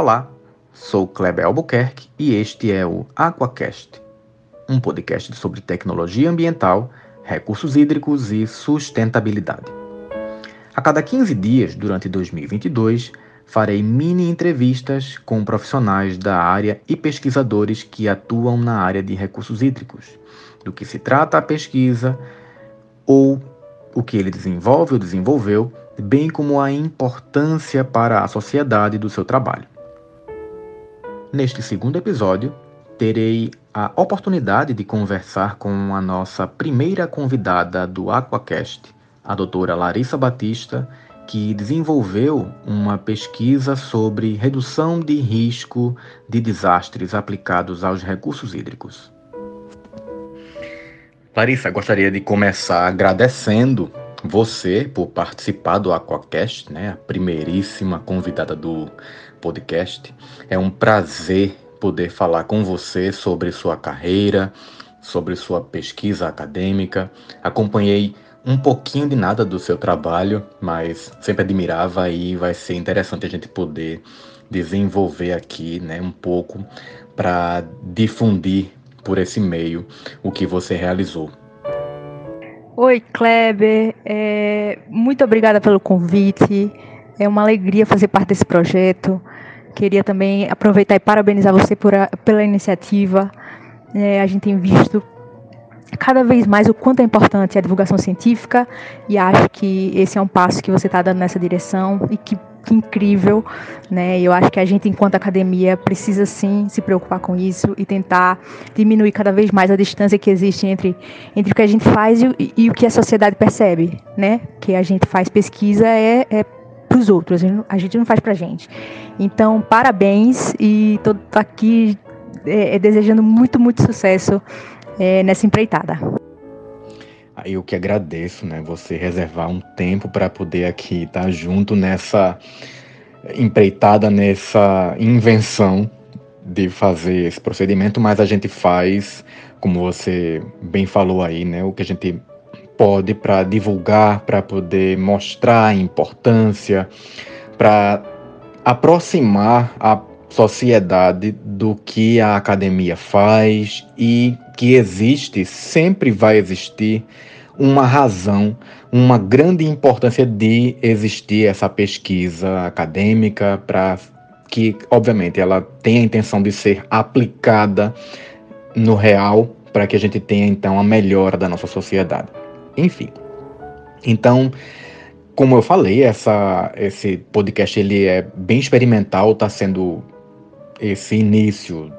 Olá, sou Kleber Albuquerque e este é o Aquacast, um podcast sobre tecnologia ambiental, recursos hídricos e sustentabilidade. A cada 15 dias durante 2022, farei mini entrevistas com profissionais da área e pesquisadores que atuam na área de recursos hídricos, do que se trata a pesquisa ou o que ele desenvolve ou desenvolveu, bem como a importância para a sociedade do seu trabalho. Neste segundo episódio, terei a oportunidade de conversar com a nossa primeira convidada do Aquacast, a doutora Larissa Batista, que desenvolveu uma pesquisa sobre redução de risco de desastres aplicados aos recursos hídricos. Larissa, gostaria de começar agradecendo você por participar do Aquacast, né? A primeiríssima convidada do podcast. É um prazer poder falar com você sobre sua carreira, sobre sua pesquisa acadêmica. Acompanhei um pouquinho de nada do seu trabalho, mas sempre admirava e vai ser interessante a gente poder desenvolver aqui, né, um pouco para difundir por esse meio o que você realizou. Oi, Kleber, é, muito obrigada pelo convite. É uma alegria fazer parte desse projeto. Queria também aproveitar e parabenizar você por a, pela iniciativa. É, a gente tem visto cada vez mais o quanto é importante a divulgação científica e acho que esse é um passo que você está dando nessa direção e que, que incrível, né? Eu acho que a gente, enquanto academia, precisa sim se preocupar com isso e tentar diminuir cada vez mais a distância que existe entre, entre o que a gente faz e, e o que a sociedade percebe, né? Que a gente faz pesquisa é, é para os outros, a gente não faz para gente. Então, parabéns e estou aqui é, é, desejando muito, muito sucesso é, nessa empreitada. Eu que agradeço, né? Você reservar um tempo para poder aqui estar junto nessa empreitada, nessa invenção de fazer esse procedimento, mas a gente faz, como você bem falou aí, né? O que a gente pode para divulgar, para poder mostrar a importância, para aproximar a sociedade do que a academia faz e que existe, sempre vai existir uma razão, uma grande importância de existir essa pesquisa acadêmica para que, obviamente, ela tenha a intenção de ser aplicada no real para que a gente tenha então a melhora da nossa sociedade. Enfim. Então, como eu falei, essa, esse podcast ele é bem experimental, está sendo esse início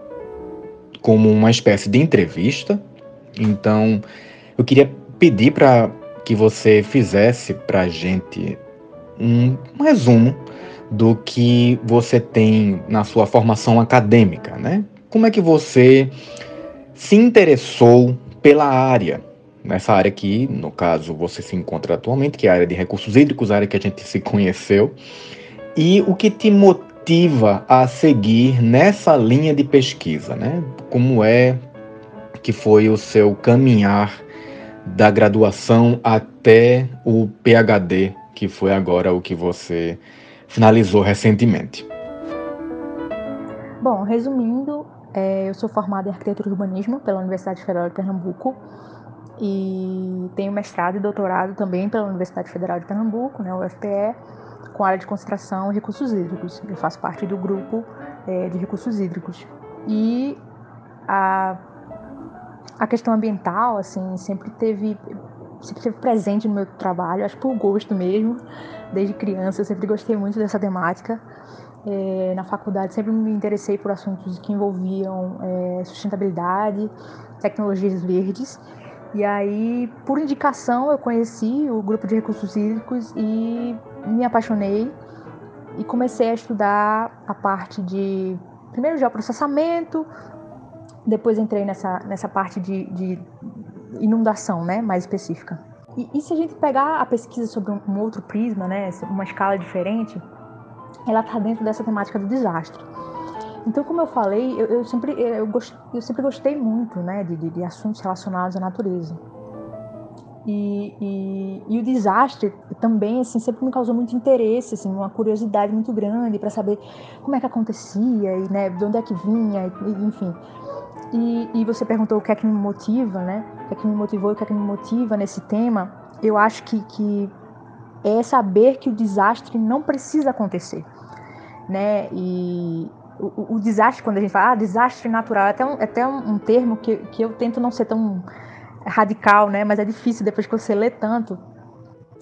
como uma espécie de entrevista. Então, eu queria pedir para que você fizesse para a gente um, um, resumo do que você tem na sua formação acadêmica, né? Como é que você se interessou pela área, nessa área que, no caso, você se encontra atualmente, que é a área de recursos hídricos, a área que a gente se conheceu, e o que te motiva a seguir nessa linha de pesquisa, né? Como é que foi o seu caminhar da graduação até o PhD, que foi agora o que você finalizou recentemente? Bom, resumindo, é, eu sou formada em arquitetura e urbanismo pela Universidade Federal de Pernambuco e tenho mestrado e doutorado também pela Universidade Federal de Pernambuco, né, UFPE com área de concentração e recursos hídricos. Eu faço parte do grupo é, de recursos hídricos. E a, a questão ambiental, assim, sempre teve, sempre teve presente no meu trabalho, acho por gosto mesmo. Desde criança eu sempre gostei muito dessa temática. É, na faculdade sempre me interessei por assuntos que envolviam é, sustentabilidade, tecnologias verdes. E aí, por indicação, eu conheci o grupo de recursos hídricos e me apaixonei e comecei a estudar a parte de primeiro geoprocessamento, depois entrei nessa, nessa parte de, de inundação, né, mais específica. E, e, se a gente pegar a pesquisa sobre um, um outro prisma, né, uma escala diferente, ela está dentro dessa temática do desastre. Então, como eu falei, eu, eu sempre, eu, gost, eu, sempre gostei muito né, de, de, assuntos relacionados à natureza. E, e, e, o desastre também assim sempre me causou muito interesse assim uma curiosidade muito grande para saber como é que acontecia e né de onde é que vinha e, enfim e, e, você perguntou o que é que me motiva né o que é que me motivou o que é que me motiva nesse tema eu acho que, que é saber que o desastre não precisa acontecer né e o, o desastre quando a gente fala ah, desastre natural é até um, é até um, um termo que, que eu tento não ser tão radical, né? Mas é difícil depois que você lê tanto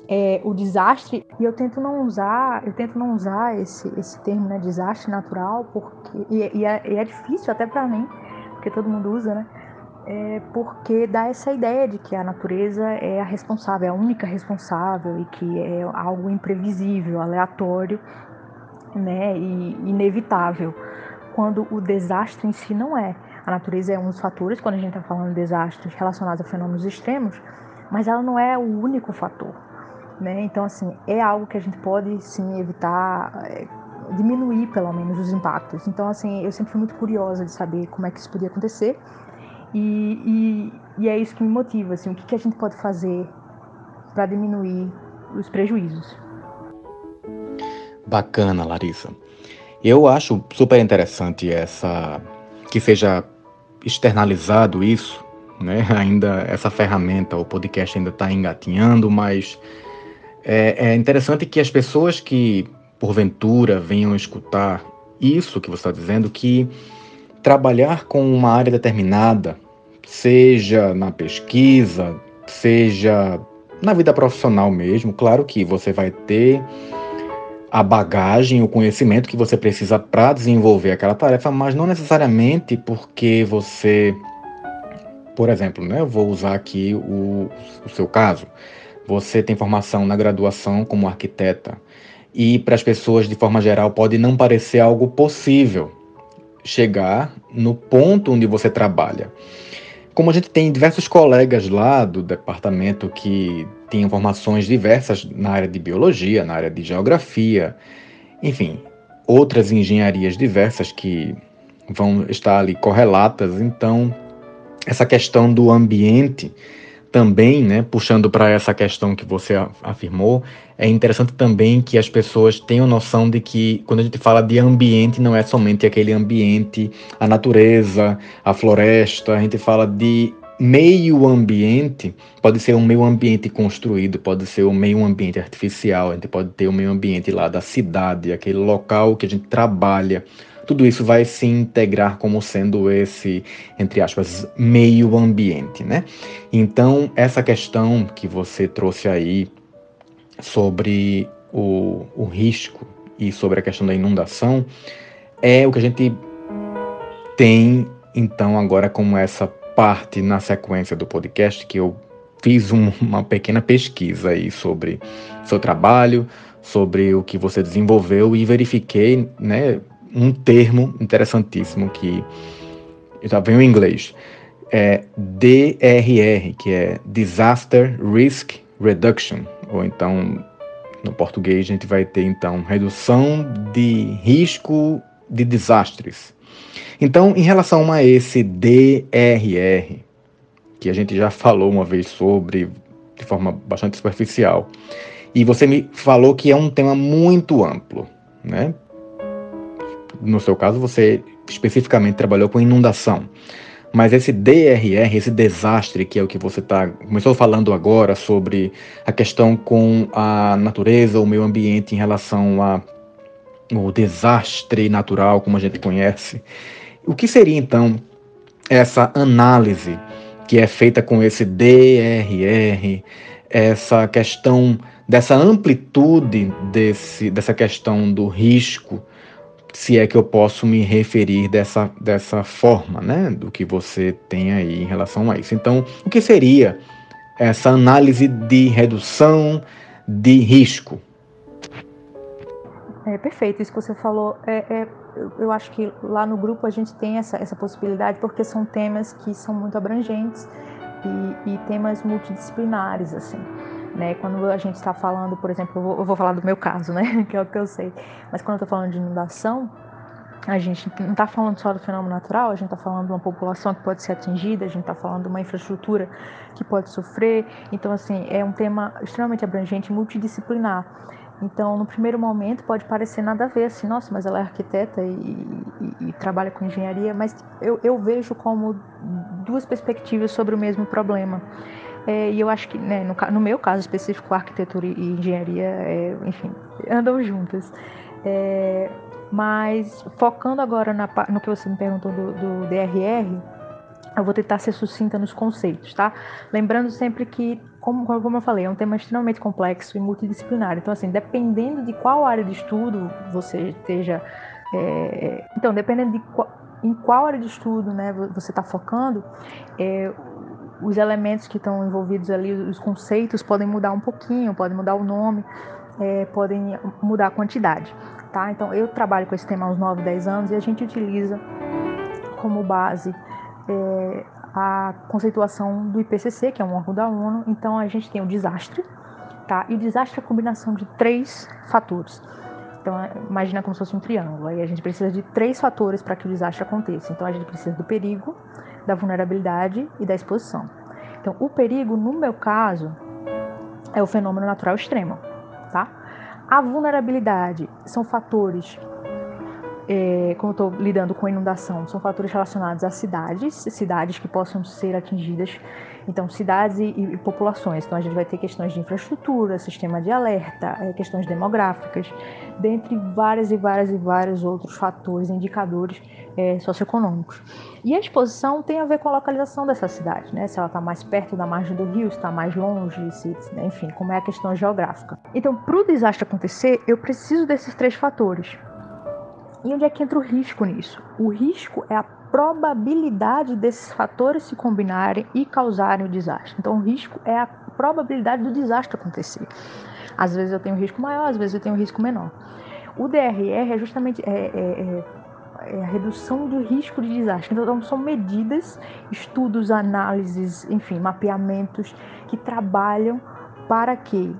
é, o desastre e eu tento não usar, eu tento não usar esse, esse termo, né? Desastre natural, porque e, e, é, e é, difícil até para mim, porque todo mundo usa, né? É porque dá essa ideia de que a natureza é a responsável, é a única responsável e que é algo imprevisível, aleatório, né? E inevitável, quando o desastre em si não é. A natureza é um dos fatores quando a gente está falando de desastres relacionados a fenômenos extremos, mas ela não é o único fator. Né? Então, assim, é algo que a gente pode sim evitar, é, diminuir pelo menos os impactos. Então, assim, eu sempre fui muito curiosa de saber como é que isso podia acontecer e, e, e é isso que me motiva, assim, o que, que a gente pode fazer para diminuir os prejuízos. Bacana, Larissa. Eu acho super interessante essa que seja externalizado isso, né? Ainda essa ferramenta, o podcast ainda está engatinhando, mas é, é, interessante que as pessoas que porventura venham escutar isso que você está dizendo, que trabalhar com uma área determinada, seja na pesquisa, seja na vida profissional mesmo, claro que você vai ter a bagagem, o conhecimento que você precisa para desenvolver aquela tarefa, mas não necessariamente porque você, por exemplo, né, eu vou usar aqui o, o seu caso. Você tem formação na graduação como arquiteta e para as pessoas de forma geral pode não parecer algo possível chegar no ponto onde você trabalha. Como a gente tem diversos colegas lá do departamento que têm informações diversas na área de biologia, na área de geografia, enfim, outras engenharias diversas que vão estar ali correlatas, então essa questão do ambiente também, né, puxando para essa questão que você afirmou, é interessante também que as pessoas tenham noção de que quando a gente fala de ambiente, não é somente aquele ambiente, a natureza, a floresta, a gente fala de meio ambiente, pode ser um meio ambiente construído, pode ser um meio ambiente artificial, a gente pode ter o um meio ambiente lá da cidade, aquele local que a gente trabalha, tudo isso vai se integrar como sendo esse, entre aspas, meio ambiente, né? Então, essa questão que você trouxe aí sobre o, o risco e sobre a questão da inundação é o que a gente tem, então, agora como essa parte na sequência do podcast que eu fiz um, uma pequena pesquisa aí sobre seu trabalho, sobre o que você desenvolveu e verifiquei, né, um termo interessantíssimo que já vem em inglês. É DRR, que é Disaster Risk Reduction, ou então no português a gente vai ter então redução de risco de desastres. Então, em relação a esse DRR, que a gente já falou uma vez sobre de forma bastante superficial, e você me falou que é um tema muito amplo, né? No seu caso, você especificamente trabalhou com inundação. Mas esse DRR, esse desastre, que é o que você tá, começou falando agora sobre a questão com a natureza, o meio ambiente em relação ao desastre natural, como a gente conhece. O que seria então essa análise que é feita com esse DRR, essa questão dessa amplitude desse, dessa questão do risco se é que eu posso me referir dessa, dessa forma, né, do que você tem aí em relação a isso. Então, o que seria essa análise de redução de risco? É perfeito isso que você falou. É, é, eu acho que lá no grupo a gente tem essa, essa possibilidade porque são temas que são muito abrangentes e, e temas multidisciplinares, assim. Né? Quando a gente está falando, por exemplo, eu vou, eu vou, falar do meu caso, né? que é o que eu sei, mas quando eu estou falando de inundação, a gente não está falando só do fenômeno natural, a gente está falando de uma população que pode ser atingida, a gente está falando de uma infraestrutura que pode sofrer. Então, assim, é um tema extremamente abrangente, multidisciplinar. Então, no primeiro momento, pode parecer nada a ver, assim, nossa, mas ela é arquiteta e, e, e trabalha com engenharia, mas eu, eu, vejo como duas perspectivas sobre o mesmo problema. É, e eu acho que, né, no, no, meu caso específico, arquitetura e engenharia, é, enfim, andam juntas. É, mas focando agora na, no que você me perguntou do, do DRR, eu vou tentar ser sucinta nos conceitos, tá? Lembrando sempre que, como, como eu falei, é um tema extremamente complexo e multidisciplinar. Então, assim, dependendo de qual área de estudo você esteja. É, então, dependendo de qual, em qual área de estudo né, você está focando, é, os elementos que estão envolvidos ali, os conceitos podem mudar um pouquinho, podem mudar o nome, é, podem mudar a quantidade tá? Então eu trabalho com esse tema há uns 9, 10 anos e a gente utiliza como base é, a conceituação do IPCC, que é um órgão da ONU. Então a gente tem o desastre, tá? E o desastre é a combinação de três fatores. Então é, imagina como se fosse um triângulo. Aí a gente precisa de três fatores para que o desastre aconteça. Então a gente precisa do perigo, da vulnerabilidade e da exposição. Então o perigo, no meu caso, é o fenômeno natural extremo, tá? A vulnerabilidade são fatores, é, como estou lidando com inundação, são fatores relacionados a cidades, cidades que possam ser atingidas, então cidades e, e populações. Então a gente vai ter questões de infraestrutura, sistema de alerta, é, questões demográficas, dentre várias e várias e vários outros fatores, indicadores é, socioeconômicos. E a exposição tem a ver com a localização dessa cidade, né? Se ela está mais perto da margem do rio, se está mais longe, se, né? enfim, como é a questão geográfica. Então, para o desastre acontecer, eu preciso desses três fatores. E onde é que entra o risco nisso? O risco é a probabilidade desses fatores se combinarem e causarem o desastre. Então, o risco é a probabilidade do desastre acontecer. Às vezes eu tenho um risco maior, às vezes eu tenho um risco menor. O DRR é justamente é, é, é é a redução do risco de desastre. Então, são medidas, estudos, análises, enfim, mapeamentos que trabalham para que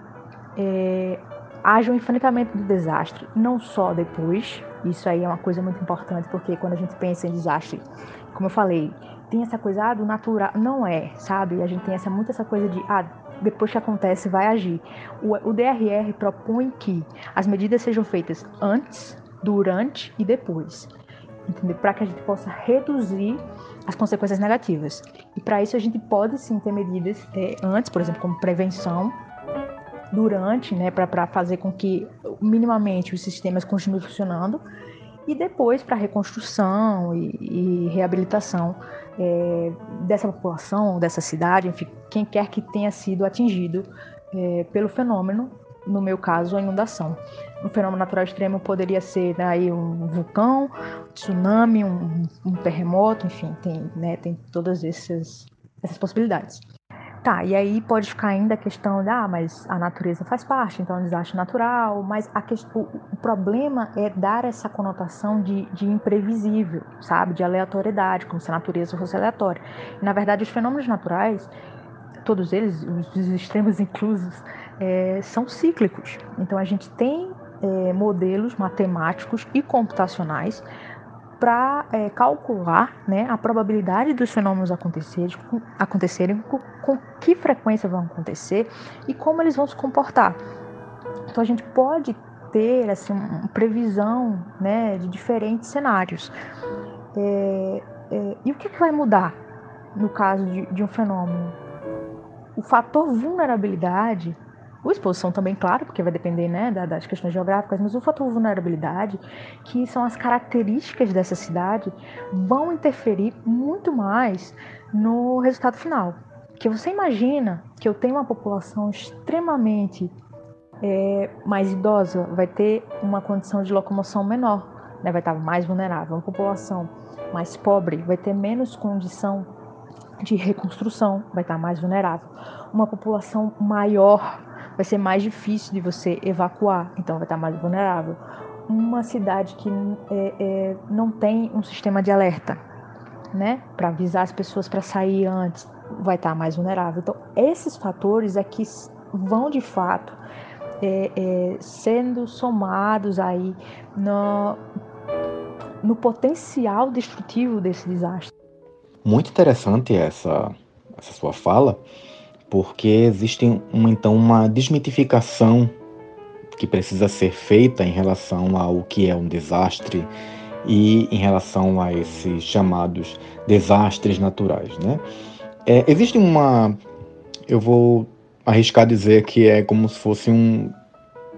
é, haja um enfrentamento do desastre, não só depois, isso aí é uma coisa muito importante, porque quando a gente pensa em desastre, como eu falei, tem essa coisa ah, do natural, não é, sabe? A gente tem essa, muito essa coisa de, ah, depois que acontece, vai agir. O, o DRR propõe que as medidas sejam feitas antes, durante e depois para que a gente possa reduzir as consequências negativas. E para isso a gente pode sim ter medidas é, antes, por exemplo, como prevenção, durante, né, para fazer com que minimamente os sistemas continuem funcionando, e depois para reconstrução e, e reabilitação é, dessa população, dessa cidade, enfim, quem quer que tenha sido atingido é, pelo fenômeno no meu caso, a inundação. Um fenômeno natural extremo poderia ser né, aí um vulcão, um tsunami, um, um, terremoto, enfim, tem, né, tem todas essas, essas possibilidades. Tá, e aí pode ficar ainda a questão de, ah, mas a natureza faz parte, então é um desastre natural, mas a questão, o problema é dar essa conotação de, de imprevisível, sabe, de aleatoriedade, como se a natureza fosse aleatória. E, na verdade, os fenômenos naturais, todos eles, os extremos inclusos, é, são cíclicos. Então a gente tem é, modelos matemáticos e computacionais para é, calcular né, a probabilidade dos fenômenos acontecerem, acontecerem com, com, que frequência vão acontecer e como eles vão se comportar. Então a gente pode ter assim, uma previsão né, de diferentes cenários. É, é, e o que, que, vai mudar no caso de, de um fenômeno? O fator vulnerabilidade a exposição também, claro, porque vai depender né, das questões geográficas, mas o fator vulnerabilidade, que são as características dessa cidade, vão interferir muito mais no resultado final. Que você imagina que eu tenho uma população extremamente é, mais idosa, vai ter uma condição de locomoção menor, né, vai estar mais vulnerável. Uma população mais pobre vai ter menos condição de reconstrução, vai estar mais vulnerável. Uma população maior vai ser mais difícil de você evacuar, então vai estar mais vulnerável. Uma cidade que é, é, não tem um sistema de alerta, né, para avisar as pessoas para sair antes, vai estar mais vulnerável. Então, esses fatores é que vão de fato é, é, sendo somados aí no, no potencial destrutivo desse desastre. Muito interessante essa, essa sua fala, porque existe então uma desmitificação que precisa ser feita em relação ao que é um desastre e em relação a esses chamados desastres naturais, né? É, existe uma, eu vou arriscar dizer que é como se fosse um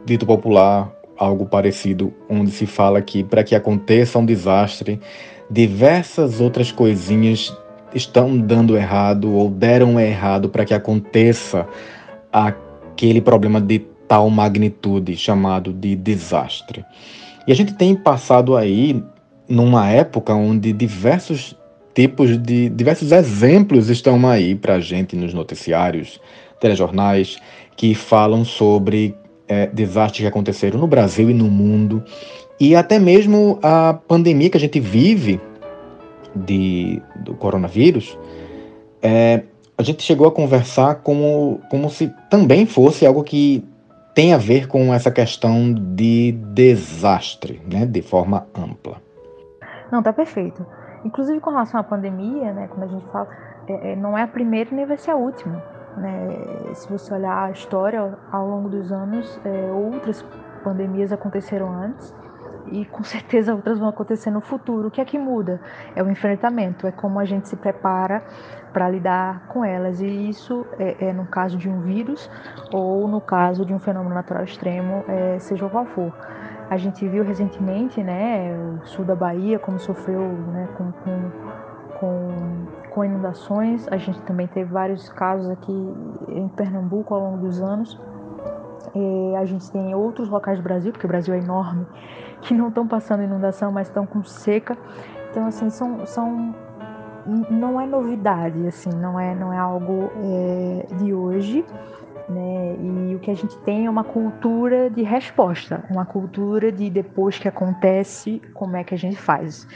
dito popular, algo parecido, onde se fala que para que aconteça um desastre, diversas outras coisinhas estão dando errado ou deram errado para que aconteça aquele problema de tal magnitude chamado de desastre. E a gente tem passado aí numa época onde diversos tipos de diversos exemplos estão aí para a gente nos noticiários, telejornais que falam sobre é, desastres que aconteceram no Brasil e no mundo e até mesmo a pandemia que a gente vive de, do coronavírus, é, a gente chegou a conversar como, como se também fosse algo que tem a ver com essa questão de desastre, né, de forma ampla. Não, tá perfeito. Inclusive com relação à pandemia, né, quando a gente fala, é, é, não é a primeira nem vai ser a última. Né? Se você olhar a história ao longo dos anos, é, outras pandemias aconteceram antes e com certeza outras vão acontecer no futuro. O que é que muda? É o enfrentamento, é como a gente se prepara para lidar com elas. E isso é, é, no caso de um vírus ou no caso de um fenômeno natural extremo, é, seja qual for. A gente viu recentemente, né, o sul da Bahia, como sofreu né, com, com, com, com inundações. A gente também teve vários casos aqui em Pernambuco ao longo dos anos. A gente tem outros locais do Brasil, porque o Brasil é enorme, que não estão passando inundação, mas estão com seca. Então, assim, são, são não é novidade, assim, não é, não é algo é, de hoje, né? E o que a gente tem é uma cultura de resposta, uma cultura de depois que acontece, como é que a gente faz.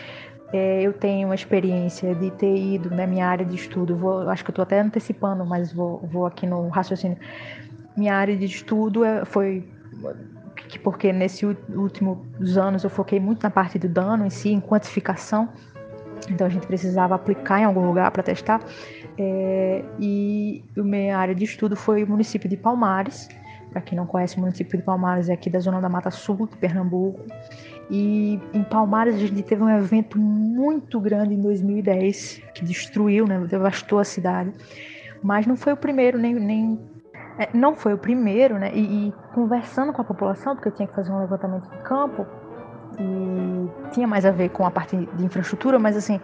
É, eu tenho uma experiência de ter ido na minha área de estudo, vou, acho que eu estou até antecipando, mas vou, vou aqui no raciocínio. Minha área de estudo é, foi porque nesses últimos anos eu foquei muito na parte do dano em si, em quantificação. Então a gente precisava aplicar em algum lugar para testar. É, e a minha área de estudo foi o município de Palmares. Para quem não conhece, o município de Palmares é aqui da zona da Mata Sul, de Pernambuco. E em Palmares a gente teve um evento muito grande em 2010 que destruiu, né, devastou a cidade. Mas não foi o primeiro, nem, nem não foi o primeiro, né? E, e, conversando com a população, porque eu tinha que fazer um levantamento de campo e tinha mais a ver com a parte de infraestrutura, mas assim,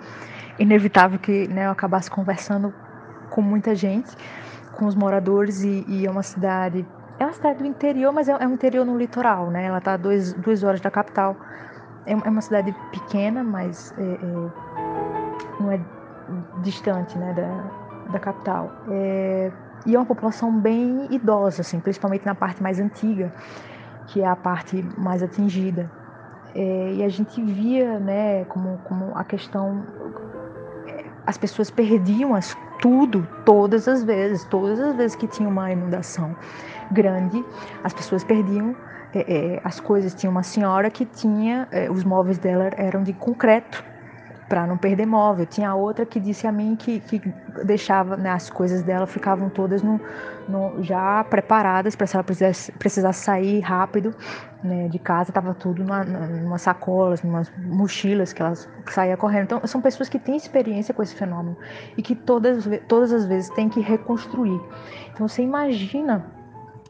inevitável que né, eu acabasse conversando com muita gente, com os moradores e, e é uma cidade, é uma cidade do interior, mas é, é um interior no litoral, né? Ela está a duas, duas horas da capital. É, é uma cidade pequena, mas é, é, não é distante, né, da, da capital. É, e é uma população bem idosa, assim, principalmente na parte mais antiga, que é a parte mais atingida. É, e a gente via, né, como, como a questão, as pessoas perdiam as, tudo, todas as vezes, todas as vezes que tinha uma inundação grande, as pessoas perdiam é, é, as coisas. Tinha uma senhora que tinha, é, os móveis dela eram de concreto, para não perder móvel. Tinha outra que disse a mim que, que deixava, né, as coisas dela ficavam todas no, no já preparadas para se ela precisasse, precisasse sair rápido né, de casa, estava tudo numa, numa sacolas, numas mochilas que elas saía correndo. Então, são pessoas que têm experiência com esse fenômeno e que todas, todas as vezes têm que reconstruir. Então, você imagina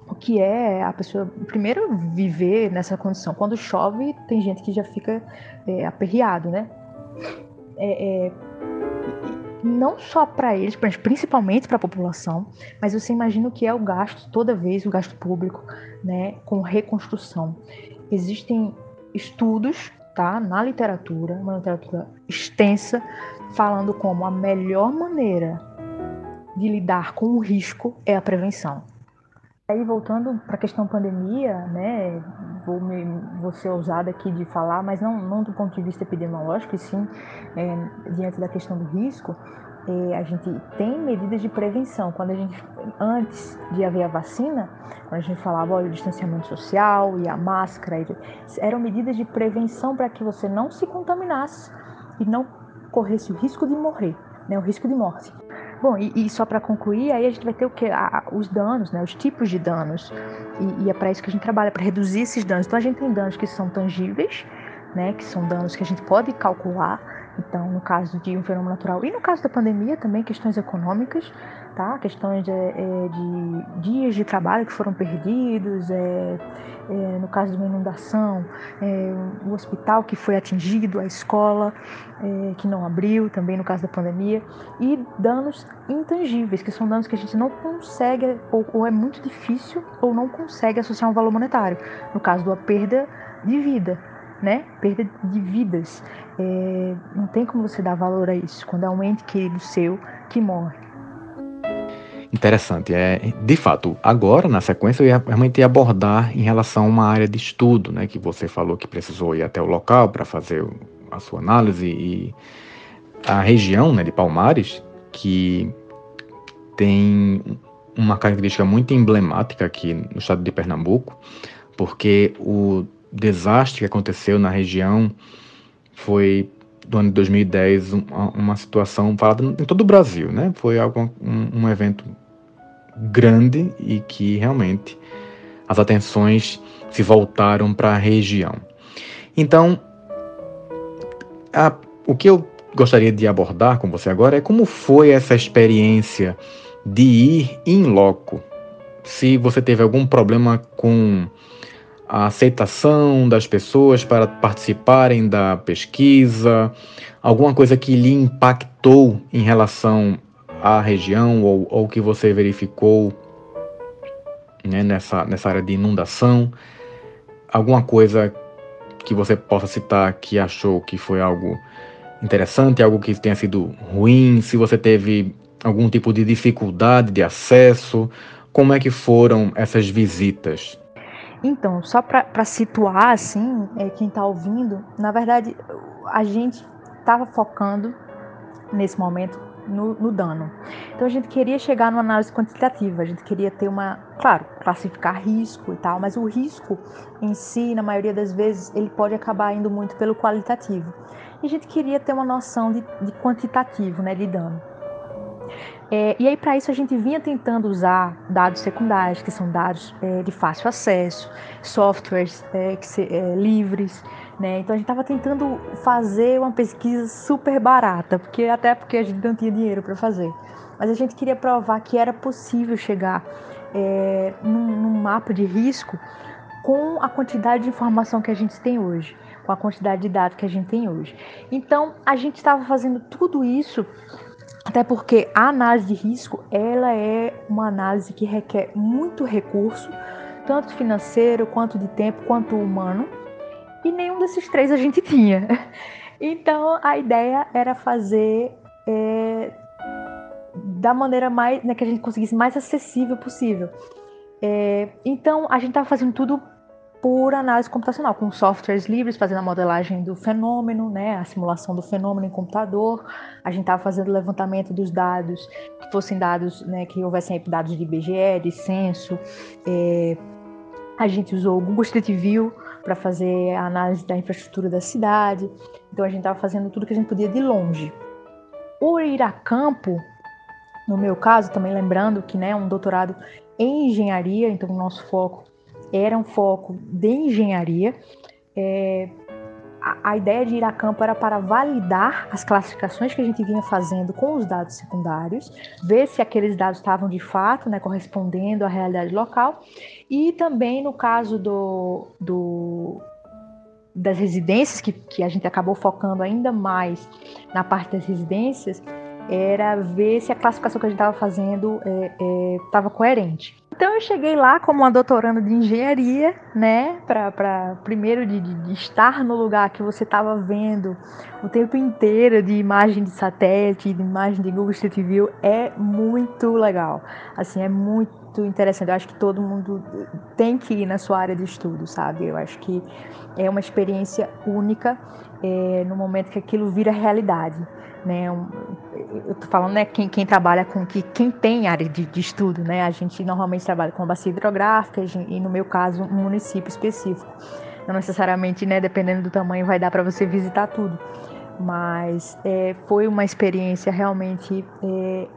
o que é a pessoa primeiro viver nessa condição. Quando chove, tem gente que já fica é, aperreado, né? É, é, não só para eles, mas principalmente para a população, mas você imagina o que é o gasto toda vez, o gasto público, né, com reconstrução. Existem estudos, tá, na literatura, uma literatura extensa, falando como a melhor maneira de lidar com o risco é a prevenção. Aí voltando para a questão pandemia, né, vou, me, vou ser ousada aqui de falar, mas não, não do ponto de vista epidemiológico, e sim é, diante da questão do risco, é, a gente tem medidas de prevenção. Quando a gente, antes de haver a vacina, quando a gente falava olha, o distanciamento social e a máscara, eram medidas de prevenção para que você não se contaminasse e não corresse o risco de morrer, né, o risco de morte. Bom, e, e só para concluir, aí a gente vai ter o que? os danos, né, os tipos de danos. E, e é para isso que a gente trabalha, para reduzir esses danos. Então a gente tem danos que são tangíveis, né, que são danos que a gente pode calcular, então, no caso de um fenômeno natural e no caso da pandemia também, questões econômicas, tá? Questões de, é, de dias de trabalho que foram perdidos, é, é, no caso de uma inundação, é, o hospital que foi atingido, a escola que não abriu, também no caso da pandemia, e danos intangíveis, que são danos que a gente não consegue, ou, ou é muito difícil, ou não consegue associar um valor monetário. No caso da perda de vida, né? Perda de vidas. É, não tem como você dar valor a isso quando é um ente querido seu que morre. Interessante. É, de fato, agora, na sequência, eu ia realmente abordar em relação a uma área de estudo, né? Que você falou que precisou ir até o local para fazer a sua análise e a região né, de Palmares, que tem uma característica muito emblemática aqui no estado de Pernambuco, porque o desastre que aconteceu na região foi do ano de 2010 uma, uma situação falada em todo o Brasil, né? Foi algo, um, um evento grande e que realmente as atenções se voltaram para a região. Então, a, o que eu gostaria de abordar com você agora é como foi essa experiência de ir em loco. Se você teve algum problema com a aceitação das pessoas para participarem da pesquisa, alguma coisa que lhe impactou em relação à região ou, ou que você verificou né, nessa, nessa área de inundação, alguma coisa que você possa citar que achou que foi algo interessante, algo que tenha sido ruim, se você teve algum tipo de dificuldade de acesso, como é que foram essas visitas? Então, só para situar, assim, é, quem está ouvindo, na verdade, a gente estava focando nesse momento no, no, dano. Então a gente queria chegar numa análise quantitativa, a gente queria ter uma, claro, classificar risco e tal, mas o risco em si, na maioria das vezes, ele pode acabar indo muito pelo qualitativo. E a gente queria ter uma noção de, de quantitativo, né, de dano. É, e aí, para isso, a gente vinha tentando usar dados secundários, que são dados é, de fácil acesso, softwares é, que se, é, livres. Né? Então, a gente estava tentando fazer uma pesquisa super barata, porque até porque a gente não tinha dinheiro para fazer. Mas a gente queria provar que era possível chegar é, num, num mapa de risco com a quantidade de informação que a gente tem hoje, com a quantidade de dados que a gente tem hoje. Então, a gente estava fazendo tudo isso até porque a análise de risco, ela é uma análise que requer muito recurso, tanto financeiro, quanto de tempo, quanto humano, e nenhum desses três a gente tinha. Então a ideia era fazer é, da maneira mais né, que a gente conseguisse mais acessível possível. É, então a gente estava fazendo tudo por análise computacional, com softwares livres, fazendo a modelagem do fenômeno, né, a simulação do fenômeno em computador. A gente estava fazendo levantamento dos dados, que fossem dados, né, que houvessem dados de IBGE, de censo. É, a gente usou o Google Street View para fazer a análise da infraestrutura da cidade. Então a gente estava fazendo tudo que a gente podia de longe. O ir a campo, no meu caso, também lembrando que né, um doutorado em engenharia, então o nosso foco era um foco de engenharia. É, a, a, ideia de ir a campo era para validar as classificações que a gente vinha fazendo com os dados secundários, ver se aqueles dados estavam de fato né, correspondendo à realidade local, e também no caso do, do das residências, que, que a gente acabou focando ainda mais na parte das residências, era ver se a classificação que a gente estava fazendo estava é, é, coerente. Então eu cheguei lá como uma doutoranda de engenharia, né? Para primeiro de, de, estar no lugar que você estava vendo o tempo inteiro de imagem de satélite, de imagem de Google Street View, é muito legal. Assim, é muito interessante. Eu acho que todo mundo tem que ir na sua área de estudo, sabe? Eu acho que é uma experiência única é, no momento que aquilo vira realidade né? eu tô falando né, quem, quem trabalha com que quem tem área de, de, estudo, né? A gente normalmente trabalha com bacia hidrográfica e, no meu caso, um município específico. Não necessariamente, né, dependendo do tamanho, vai dar para você visitar tudo. Mas é, foi uma experiência realmente é,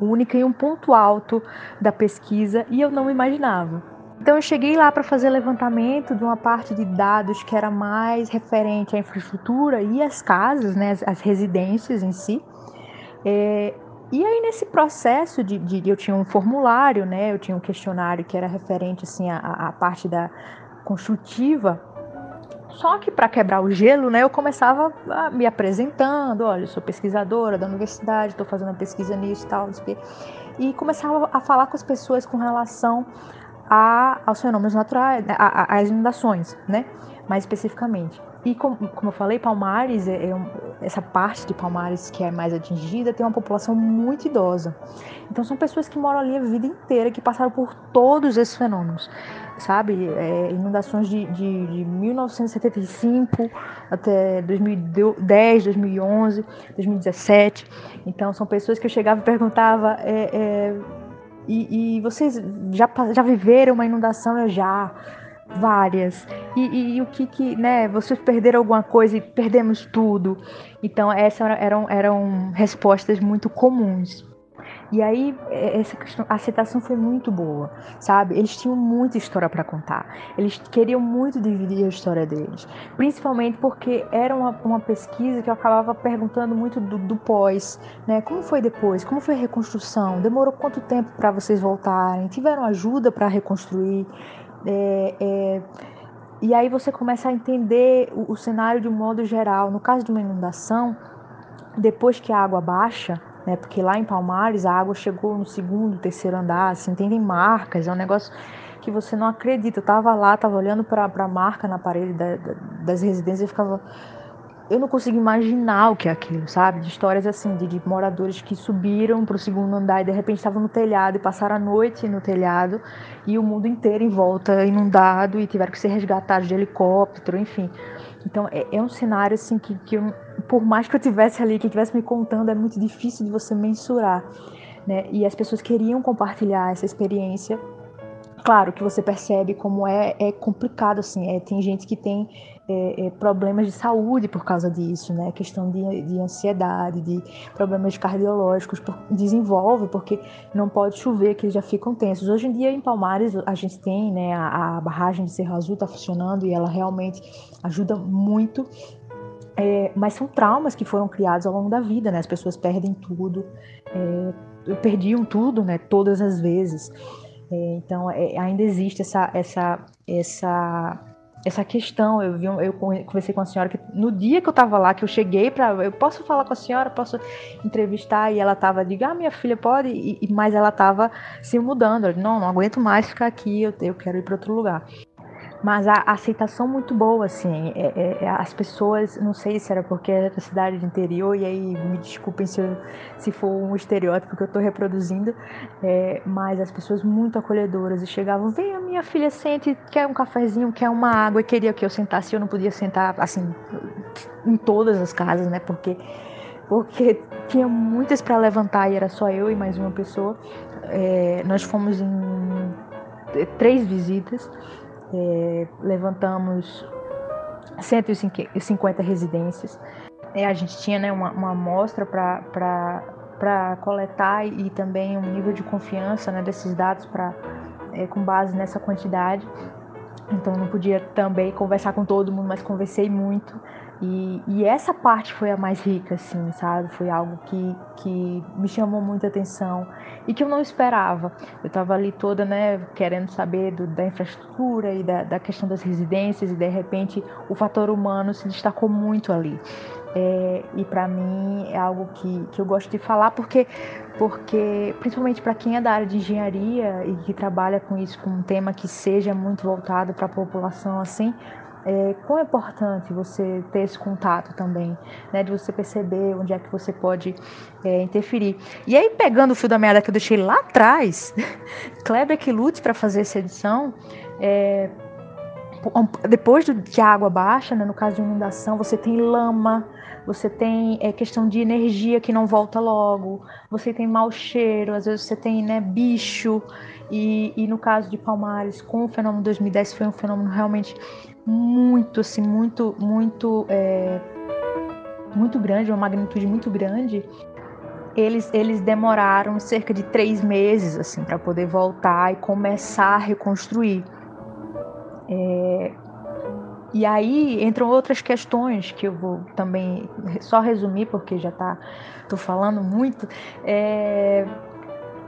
única e um ponto alto da pesquisa e eu não imaginava. Então eu cheguei lá para fazer levantamento de uma parte de dados que era mais referente à infraestrutura e às casas, né, as, as residências em si. É, e aí nesse processo de, de, eu tinha um formulário, né, eu tinha um questionário que era referente assim à, à parte da construtiva. Só que para quebrar o gelo, né, eu começava me apresentando, olha, eu sou pesquisadora da universidade, estou fazendo pesquisa nisso e tal, e começava a falar com as pessoas com relação a, aos fenômenos naturais, às inundações, né? Mais especificamente. E como, como eu falei, Palmares, é, é essa parte de Palmares que é mais atingida, tem uma população muito idosa. Então são pessoas que moram ali a vida inteira, que passaram por todos esses fenômenos, sabe? É, inundações de, de, de 1975 até 2010, 2011, 2017. Então são pessoas que eu chegava e perguntava. É, é, e, e, vocês já, já viveram uma inundação? Eu já, várias. E, e, e, o que que, né? Vocês perderam alguma coisa e perdemos tudo. Então, essas eram, eram respostas muito comuns. E aí, é, essa questão, a aceitação foi muito boa, sabe? Eles tinham muita história para contar. Eles queriam muito dividir a história deles. Principalmente porque era uma, uma pesquisa que eu acabava perguntando muito do, do, pós, né? Como foi depois? Como foi a reconstrução? Demorou quanto tempo para vocês voltarem? Tiveram ajuda para reconstruir? É, é... E aí você começa a entender o, o cenário de um modo geral. No caso de uma inundação, depois que a água baixa, né? Porque lá em Palmares a água chegou no segundo, terceiro andar, assim, tem marcas, é um negócio que você não acredita. Eu tava lá, tava olhando para a marca na parede da, da, das residências e ficava eu não consigo imaginar o que é aquilo, sabe? De histórias assim, de, de moradores que subiram para o segundo andar e de repente estavam no telhado e passaram a noite no telhado e o mundo inteiro em volta inundado e tiveram que ser resgatados de helicóptero, enfim. Então é, é um cenário assim que, que eu, por mais que eu tivesse ali, que tivesse me contando, é muito difícil de você mensurar, né? E as pessoas queriam compartilhar essa experiência. Claro que você percebe como é, é complicado, assim, é, tem gente que tem é, é, problemas de saúde por causa disso, né? Questão de, de ansiedade, de problemas cardiológicos, por, desenvolve porque não pode chover, que eles já ficam tensos. Hoje em dia em Palmares a gente tem, né, a, a barragem de Cerro Azul está funcionando e ela realmente ajuda muito é, mas são traumas que foram criados ao longo da vida, né? As pessoas perdem tudo, é, perdiam tudo, né? Todas as vezes. É, então é, ainda existe essa, essa, essa, essa questão. Eu vi, eu conversei com a senhora que no dia que eu estava lá, que eu cheguei para, eu posso falar com a senhora, posso entrevistar e ela estava, diga, ah, minha filha pode, e, mas ela estava se mudando. Eu, não, não aguento mais ficar aqui, eu, eu quero ir para outro lugar mas a aceitação muito boa, assim, é, é, é, as pessoas, não sei se era porque era cidade de interior, e aí me desculpem se, eu, se for um estereótipo que eu estou reproduzindo, é, mas as pessoas muito acolhedoras, e chegavam, vem a minha filha, sente, quer um cafezinho, quer uma água, e queria que eu sentasse, eu não podia sentar, assim, em todas as casas, né, porque, porque tinha muitas para levantar, e era só eu e mais uma pessoa, é, nós fomos em três visitas, é, levantamos 150 residências. É, a gente tinha né, uma, uma amostra para coletar e, também um nível de confiança né, desses dados pra, é, com base nessa quantidade. Então não podia também conversar com todo mundo, mas conversei muito. E, e, essa parte foi a mais rica, assim, sabe? Foi algo que, que me chamou muita atenção e que eu não esperava. Eu estava ali toda, né, querendo saber do, da infraestrutura e da, da, questão das residências e de repente o fator humano se destacou muito ali. É, e para mim é algo que, que eu gosto de falar porque, porque principalmente para quem é da área de engenharia e que trabalha com isso, com um tema que seja muito voltado para a população assim, é, quão é importante você ter esse contato também, né, de você perceber onde é que você pode é, interferir. E aí, pegando o fio da meada que eu deixei lá atrás, Kleber que lute para fazer essa edição, é, depois do, que a água baixa, né, no caso de inundação, você tem lama, você tem é, questão de energia que não volta logo, você tem mau cheiro, às vezes você tem né, bicho, E, e no caso de Palmares, com o fenômeno 2010, foi um fenômeno realmente muito, assim, muito, muito, é, muito grande, uma magnitude muito grande. Eles, eles demoraram cerca de três meses, assim, para poder voltar e começar a reconstruir. É, e aí entram outras questões que eu vou também só resumir, porque já está tô falando muito, é,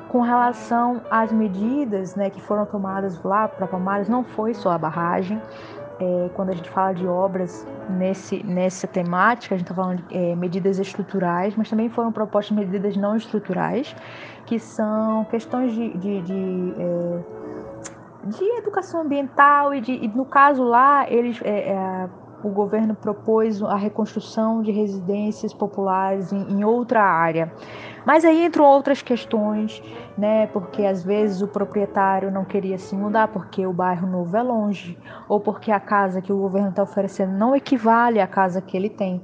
com relação às medidas né, que foram tomadas lá para Palmares, não foi só a barragem. É, quando a gente fala de obras nesse, nessa temática, a gente está falando de é, medidas estruturais, mas também foram propostas medidas não estruturais, que são questões de, de, de é, de educação ambiental e, de, e no caso lá eles é, é, o governo propôs a reconstrução de residências populares em, em, outra área. Mas aí entram outras questões, né? Porque às vezes o proprietário não queria se mudar porque o bairro novo é longe, ou porque a casa que o governo está oferecendo não equivale à casa que ele tem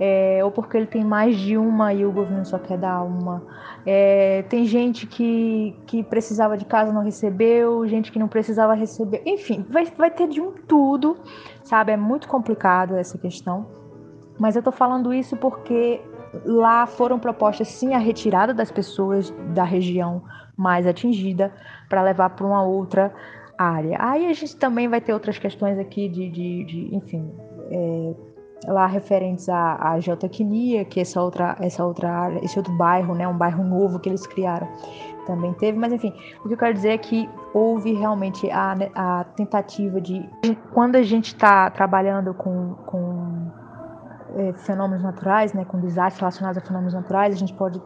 é, ou porque ele tem mais de uma e o governo só quer dar uma. É, tem gente que, que precisava de casa não recebeu, gente que não precisava receber. Enfim, vai, vai ter de um tudo, sabe? É muito complicado essa questão. Mas eu tô falando isso porque lá foram propostas sim a retirada das pessoas da região mais atingida para levar para uma outra área. Aí a gente também vai ter outras questões aqui de, de, de enfim, é, lá referentes à, à geotecnia, que essa outra, essa outra área, esse outro bairro, né, um bairro novo que eles criaram, também teve. Mas enfim, o que eu quero dizer é que houve realmente a, a tentativa de, quando a gente está trabalhando com, com é, fenômenos naturais, né, com desastres relacionados a fenômenos naturais, a gente pode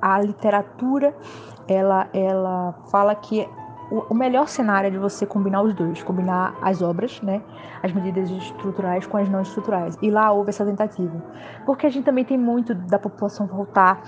a literatura ela ela fala que o, melhor cenário é de você combinar os dois, combinar as obras, né, as medidas estruturais com as não estruturais. E lá houve essa tentativa. Porque a gente também tem muito da população voltar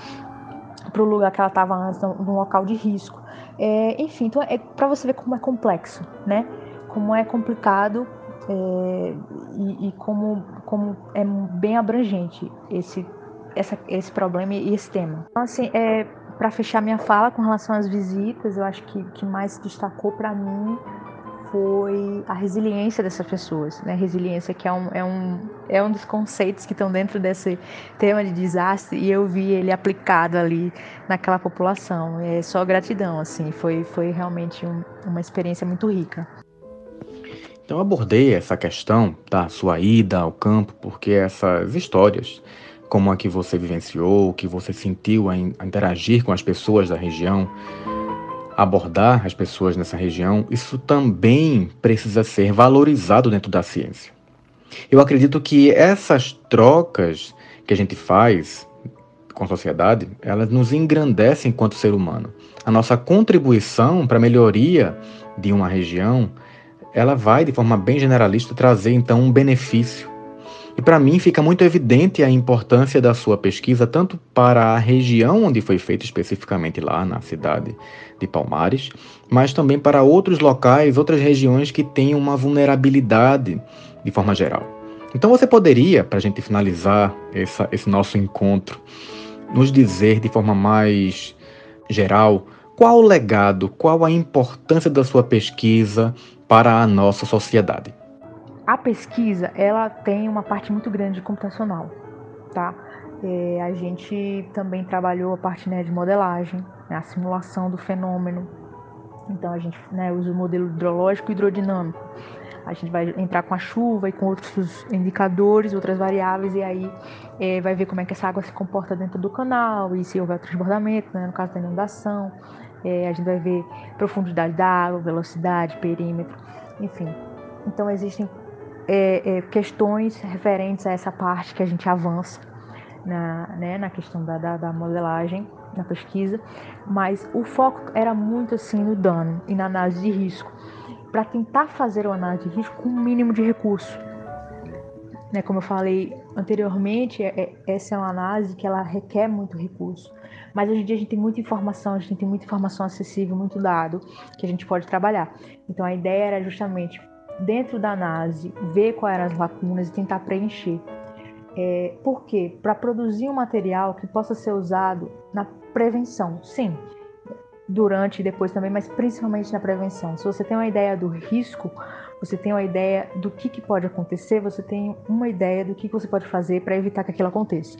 para o lugar que ela estava antes, num local de risco. É, enfim, então é para você ver como é complexo, né? Como é complicado é, e, e, como, como é bem abrangente esse, essa, esse problema e esse tema. Então, assim, é, para fechar minha fala com relação às visitas, eu acho que que mais se destacou para mim foi a resiliência dessas pessoas, né? Resiliência que é um, é um, é um dos conceitos que estão dentro desse tema de desastre e eu vi ele aplicado ali naquela população. É só gratidão, assim, foi, foi realmente um, uma experiência muito rica. Então abordei essa questão da sua ida ao campo porque essas histórias como a que você vivenciou, que você sentiu a, interagir com as pessoas da região, abordar as pessoas nessa região, isso também precisa ser valorizado dentro da ciência. Eu acredito que essas trocas que a gente faz com a sociedade, elas nos engrandecem enquanto ser humano. A nossa contribuição para a melhoria de uma região, ela vai de forma bem generalista trazer então um benefício e para mim fica muito evidente a importância da sua pesquisa, tanto para a região onde foi feita, especificamente lá na cidade de Palmares, mas também para outros locais, outras regiões que têm uma vulnerabilidade de forma geral. Então você poderia, para a gente finalizar essa, esse nosso encontro, nos dizer de forma mais geral qual o legado, qual a importância da sua pesquisa para a nossa sociedade? A pesquisa, ela tem uma parte muito grande computacional, tá? É, a gente também trabalhou a parte né, de modelagem, né, a simulação do fenômeno. Então a gente né, usa o modelo hidrológico e hidrodinâmico. A gente vai entrar com a chuva e com outros indicadores, outras variáveis, e aí é, vai ver como é que essa água se comporta dentro do canal e se houver transbordamento, né, no caso da inundação. É, a gente vai ver profundidade da água, velocidade, perímetro, enfim. Então existem é, é, questões referentes a essa parte que a gente avança na, né, na questão da, da, da, modelagem, na pesquisa, mas o foco era muito assim no dano e na análise de risco, para tentar fazer uma análise de risco com o mínimo de recurso. Né, como eu falei anteriormente, é, é, essa é uma análise que ela requer muito recurso. Mas hoje em dia a gente tem muita informação, a gente tem muita informação acessível, muito dado que a gente pode trabalhar. Então a ideia era justamente dentro da análise, ver quais eram as lacunas e tentar preencher. É, por quê? Para produzir um material que possa ser usado na prevenção. Sim, durante e depois também, mas principalmente na prevenção. Se você tem uma ideia do risco, você tem uma ideia do que, que pode acontecer, você tem uma ideia do que, que você pode fazer para evitar que aquilo aconteça.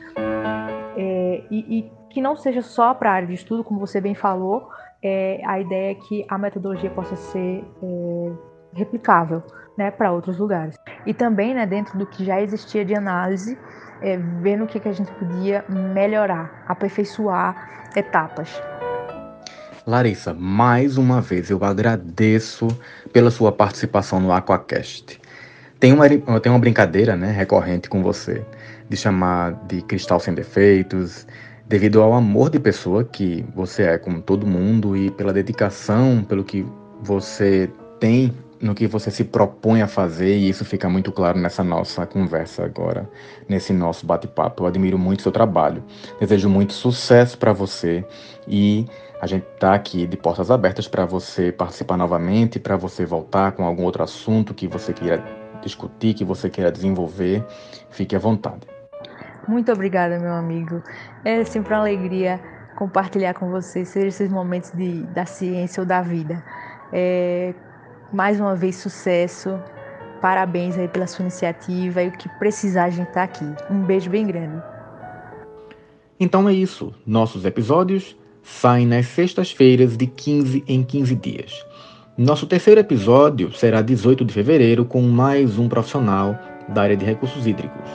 É, e, e, que não seja só para a área de estudo, como você bem falou, é, a ideia é que a metodologia possa ser é, replicável né, para outros lugares. E também, né, dentro do que já existia de análise, é, vendo o que, que a gente podia melhorar, aperfeiçoar etapas. Larissa, mais uma vez eu agradeço pela sua participação no Aquacast. Tem uma, tem uma brincadeira né, recorrente com você, de chamar de cristal sem defeitos, devido ao amor de pessoa que você é com todo mundo e pela dedicação, pelo que você tem no que você se propõe a fazer, e isso fica muito claro nessa nossa conversa agora, nesse nosso bate-papo. Eu admiro muito seu trabalho, desejo muito sucesso para você e a gente está aqui de portas abertas para você participar novamente, para você voltar com algum outro assunto que você queira discutir, que você queira desenvolver. Fique à vontade. Muito obrigada, meu amigo. É sempre uma alegria compartilhar com você, seja esses momentos de, da ciência ou da vida. É, mais uma vez, sucesso. Parabéns aí pela sua iniciativa e o que precisar, a gente tá aqui. Um beijo bem grande. Então é isso. Nossos episódios saem nas sextas-feiras de 15 em 15 dias. Nosso terceiro episódio será 18 de fevereiro com mais um profissional da área de recursos hídricos.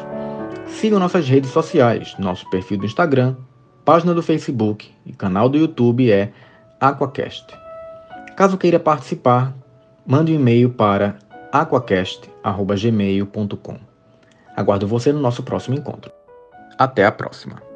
Sigam nossas redes sociais, nosso perfil do Instagram, página do Facebook e canal do YouTube é Aquacast. Caso queira participar, mande um e-mail para aquacast.gmail.com. Aguardo você no nosso próximo encontro. Até a próxima!